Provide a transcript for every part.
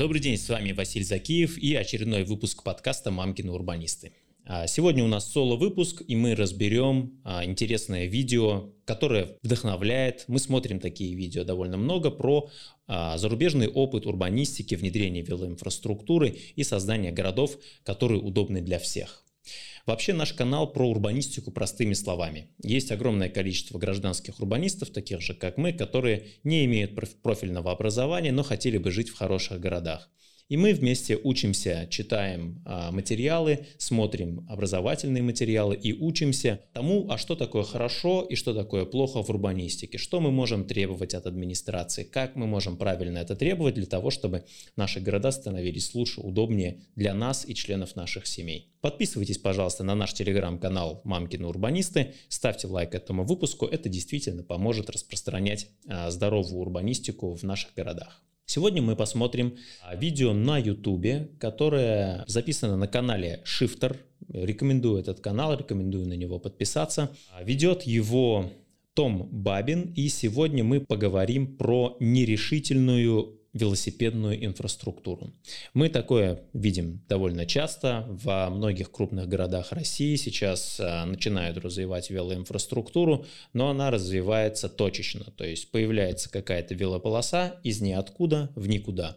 Добрый день, с вами Василий Закиев и очередной выпуск подкаста «Мамкины урбанисты». А, сегодня у нас соло-выпуск, и мы разберем а, интересное видео, которое вдохновляет. Мы смотрим такие видео довольно много про а, зарубежный опыт урбанистики, внедрения велоинфраструктуры и создания городов, которые удобны для всех. Вообще наш канал про урбанистику простыми словами. Есть огромное количество гражданских урбанистов, таких же как мы, которые не имеют профильного образования, но хотели бы жить в хороших городах. И мы вместе учимся, читаем а, материалы, смотрим образовательные материалы и учимся тому, а что такое хорошо и что такое плохо в урбанистике, что мы можем требовать от администрации, как мы можем правильно это требовать для того, чтобы наши города становились лучше, удобнее для нас и членов наших семей. Подписывайтесь, пожалуйста, на наш телеграм-канал «Мамкины урбанисты», ставьте лайк этому выпуску, это действительно поможет распространять а, здоровую урбанистику в наших городах. Сегодня мы посмотрим а, видео на YouTube, которое записано на канале Shifter. Рекомендую этот канал, рекомендую на него подписаться. А, ведет его том Бабин, и сегодня мы поговорим про нерешительную велосипедную инфраструктуру. Мы такое видим довольно часто. Во многих крупных городах России сейчас а, начинают развивать велоинфраструктуру, но она развивается точечно. То есть появляется какая-то велополоса из ниоткуда в никуда.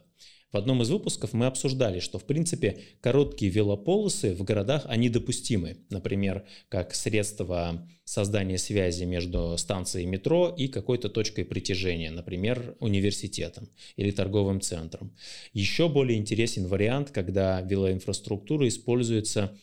В одном из выпусков мы обсуждали, что в принципе короткие велополосы в городах, они допустимы. Например, как средство создания связи между станцией метро и какой-то точкой притяжения, например, университетом или торговым центром. Еще более интересен вариант, когда велоинфраструктура используется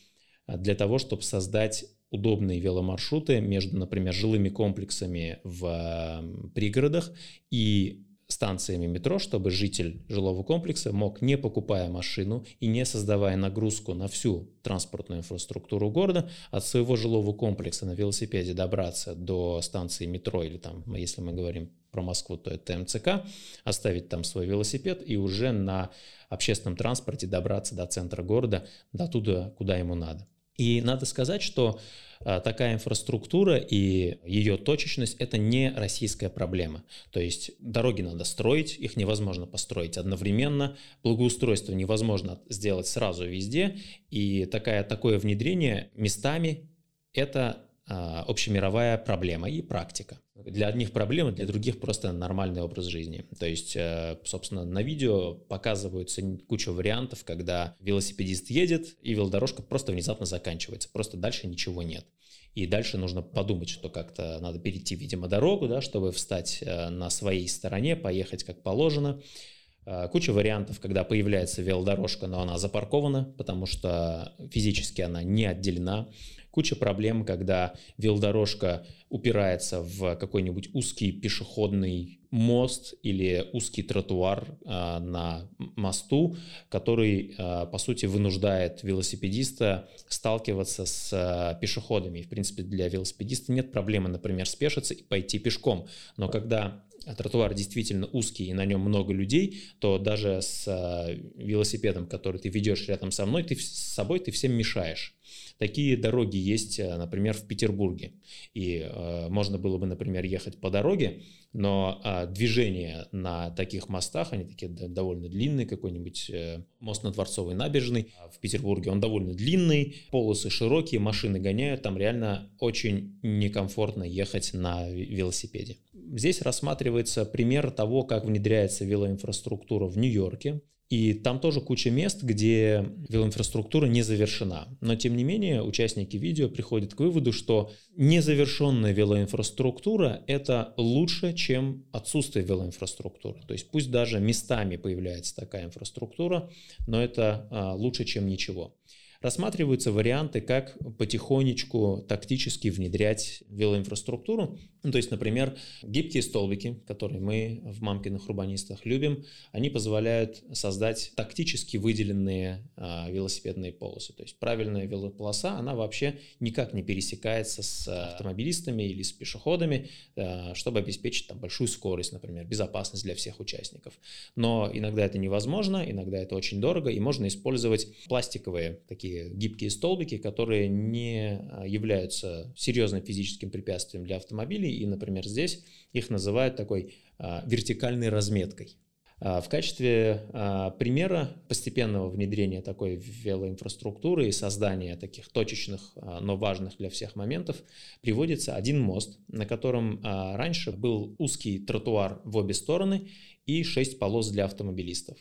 для того, чтобы создать удобные веломаршруты между, например, жилыми комплексами в пригородах и станциями метро, чтобы житель жилого комплекса мог, не покупая машину и не создавая нагрузку на всю транспортную инфраструктуру города, от своего жилого комплекса на велосипеде добраться до станции метро или там, если мы говорим про Москву, то это МЦК, оставить там свой велосипед и уже на общественном транспорте добраться до центра города, до туда, куда ему надо. И надо сказать, что а, такая инфраструктура и ее точечность – это не российская проблема. То есть дороги надо строить, их невозможно построить одновременно, благоустройство невозможно сделать сразу везде, и такая, такое внедрение местами – это общемировая проблема и практика. Для одних проблема, для других просто нормальный образ жизни. То есть, э, собственно, на видео показываются куча вариантов, когда велосипедист едет, и велодорожка просто внезапно заканчивается, просто дальше ничего нет. И дальше нужно подумать, что как-то надо перейти, видимо, дорогу, да, чтобы встать э, на своей стороне, поехать как положено. Э, куча вариантов, когда появляется велодорожка, но она запаркована, потому что физически она не отделена. Куча проблем, когда велодорожка упирается в какой-нибудь узкий пешеходный мост или узкий тротуар э, на мосту, который, э, по сути, вынуждает велосипедиста сталкиваться с э, пешеходами. в принципе, для велосипедиста нет проблемы, например, спешиться и пойти пешком. Но когда тротуар действительно узкий и на нем много людей, то даже с велосипедом, который ты ведешь рядом со мной, ты с собой ты всем мешаешь. Такие дороги есть, э, например, в Петербурге. И э, можно было бы, например, ехать по дороге, но э, движение на таких мостах, они такие довольно длинные, какой-нибудь э, мост на Дворцовой набережной в Петербурге, он довольно длинный, полосы широкие, машины гоняют, там реально очень некомфортно ехать на велосипеде. Здесь рассматривается пример того, как внедряется велоинфраструктура в Нью-Йорке. И там тоже куча мест, где велоинфраструктура не завершена. Но тем не менее, участники видео приходят к выводу, что незавершенная велоинфраструктура – это лучше, чем отсутствие велоинфраструктуры. То есть пусть даже местами появляется такая инфраструктура, но это а, лучше, чем ничего. Рассматриваются варианты, как потихонечку тактически внедрять велоинфраструктуру. Ну, то есть, например, гибкие столбики, которые мы в мамкиных урбанистах любим, они позволяют создать тактически выделенные а, велосипедные полосы. То есть правильная велополоса, она вообще никак не пересекается с автомобилистами или с пешеходами, а, чтобы обеспечить там, большую скорость, например, безопасность для всех участников. Но иногда это невозможно, иногда это очень дорого, и можно использовать пластиковые такие такие гибкие столбики, которые не а, являются серьезным физическим препятствием для автомобилей. И, например, здесь их называют такой а, вертикальной разметкой. В качестве примера постепенного внедрения такой велоинфраструктуры и создания таких точечных, но важных для всех моментов приводится один мост, на котором раньше был узкий тротуар в обе стороны и шесть полос для автомобилистов.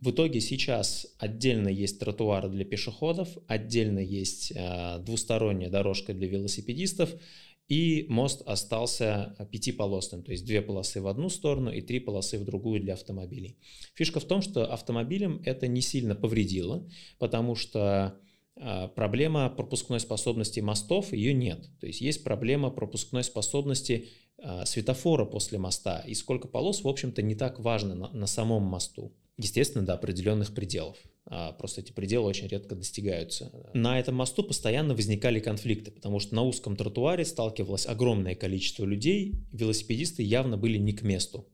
В итоге сейчас отдельно есть тротуары для пешеходов, отдельно есть э, двусторонняя дорожка для велосипедистов, и мост остался пятиполосным, то есть две полосы в одну сторону и три полосы в другую для автомобилей. Фишка в том, что автомобилям это не сильно повредило, потому что э, проблема пропускной способности мостов, ее нет. То есть есть проблема пропускной способности э, светофора после моста, и сколько полос, в общем-то, не так важно на, на самом мосту. Естественно, до определенных пределов. А, просто эти пределы очень редко достигаются. На этом мосту постоянно возникали конфликты, потому что на узком тротуаре сталкивалось огромное количество людей, велосипедисты явно были не к месту.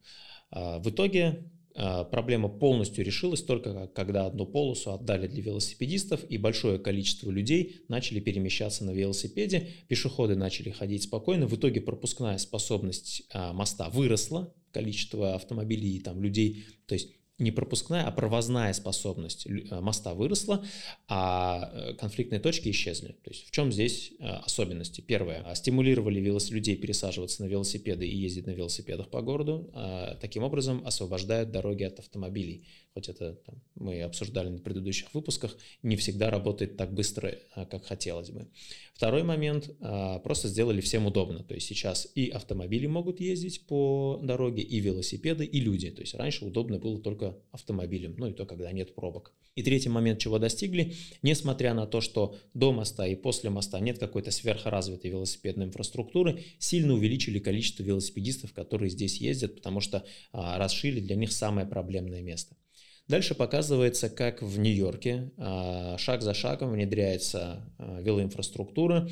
А, в итоге а, проблема полностью решилась только когда одну полосу отдали для велосипедистов, и большое количество людей начали перемещаться на велосипеде, пешеходы начали ходить спокойно. В итоге пропускная способность моста выросла, количество автомобилей и там людей, то есть не пропускная, а провозная способность э, моста выросла, а э, конфликтные точки исчезли. То есть в чем здесь э, особенности? Первое, стимулировали людей пересаживаться на велосипеды и ездить на велосипедах по городу, а таким образом освобождают дороги от автомобилей. Хоть это там, мы обсуждали на предыдущих выпусках, не всегда работает так быстро, как хотелось бы. Второй момент, просто сделали всем удобно. То есть сейчас и автомобили могут ездить по дороге, и велосипеды, и люди. То есть раньше удобно было только автомобилем, ну и то, когда нет пробок. И третий момент, чего достигли, несмотря на то, что до моста и после моста нет какой-то сверхразвитой велосипедной инфраструктуры, сильно увеличили количество велосипедистов, которые здесь ездят, потому что а, расшили для них самое проблемное место. Дальше показывается, как в Нью-Йорке а, шаг за шагом внедряется а, велоинфраструктура,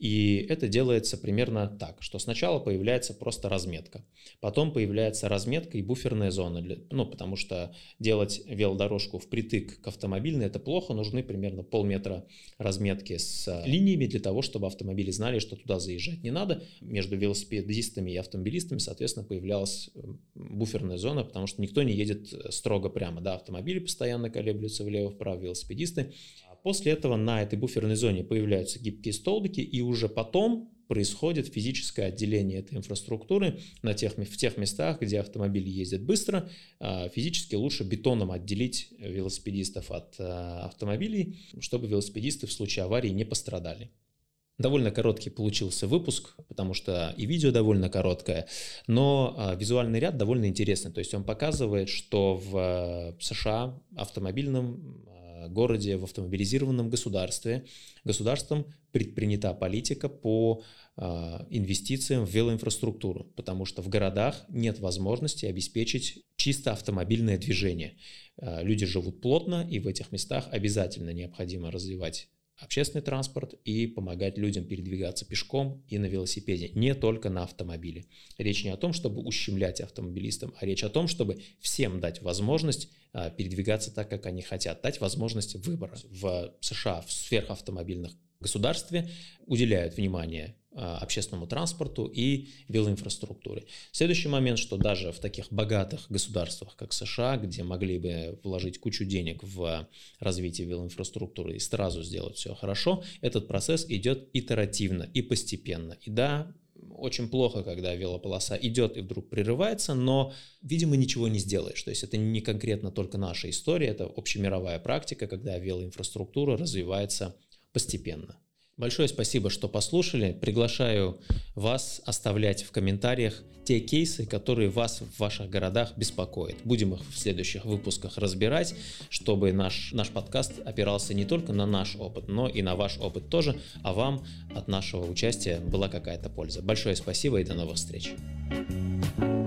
и это делается примерно так, что сначала появляется просто разметка, потом появляется разметка и буферная зона, ну, потому что делать велодорожку впритык к автомобильной это плохо, нужны примерно полметра разметки с линиями для того, чтобы автомобили знали, что туда заезжать не надо. Между велосипедистами и автомобилистами, соответственно, появлялась буферная зона, потому что никто не едет строго прямо, да, автомобили постоянно колеблются влево-вправо, велосипедисты, После этого на этой буферной зоне появляются гибкие столбики, и уже потом происходит физическое отделение этой инфраструктуры на тех, в тех местах, где автомобили ездят быстро. А, физически лучше бетоном отделить велосипедистов от а, автомобилей, чтобы велосипедисты в случае аварии не пострадали. Довольно короткий получился выпуск, потому что и видео довольно короткое, но а, визуальный ряд довольно интересный. То есть он показывает, что в США автомобильном городе, в автомобилизированном государстве, государством предпринята политика по а, инвестициям в велоинфраструктуру, потому что в городах нет возможности обеспечить чисто автомобильное движение. А, люди живут плотно, и в этих местах обязательно необходимо развивать общественный транспорт и помогать людям передвигаться пешком и на велосипеде, не только на автомобиле. Речь не о том, чтобы ущемлять автомобилистам, а речь о том, чтобы всем дать возможность а, передвигаться так, как они хотят, дать возможность выбора. В США в сверхавтомобильных государстве уделяют внимание общественному транспорту и велоинфраструктуре. Следующий момент, что даже в таких богатых государствах, как США, где могли бы вложить кучу денег в развитие велоинфраструктуры и сразу сделать все хорошо, этот процесс идет итеративно и постепенно. И да, очень плохо, когда велополоса идет и вдруг прерывается, но, видимо, ничего не сделаешь. То есть это не конкретно только наша история, это общемировая практика, когда велоинфраструктура развивается постепенно. Большое спасибо, что послушали. Приглашаю вас оставлять в комментариях те кейсы, которые вас в ваших городах беспокоят. Будем их в следующих выпусках разбирать, чтобы наш, наш подкаст опирался не только на наш опыт, но и на ваш опыт тоже, а вам от нашего участия была какая-то польза. Большое спасибо и до новых встреч. thank you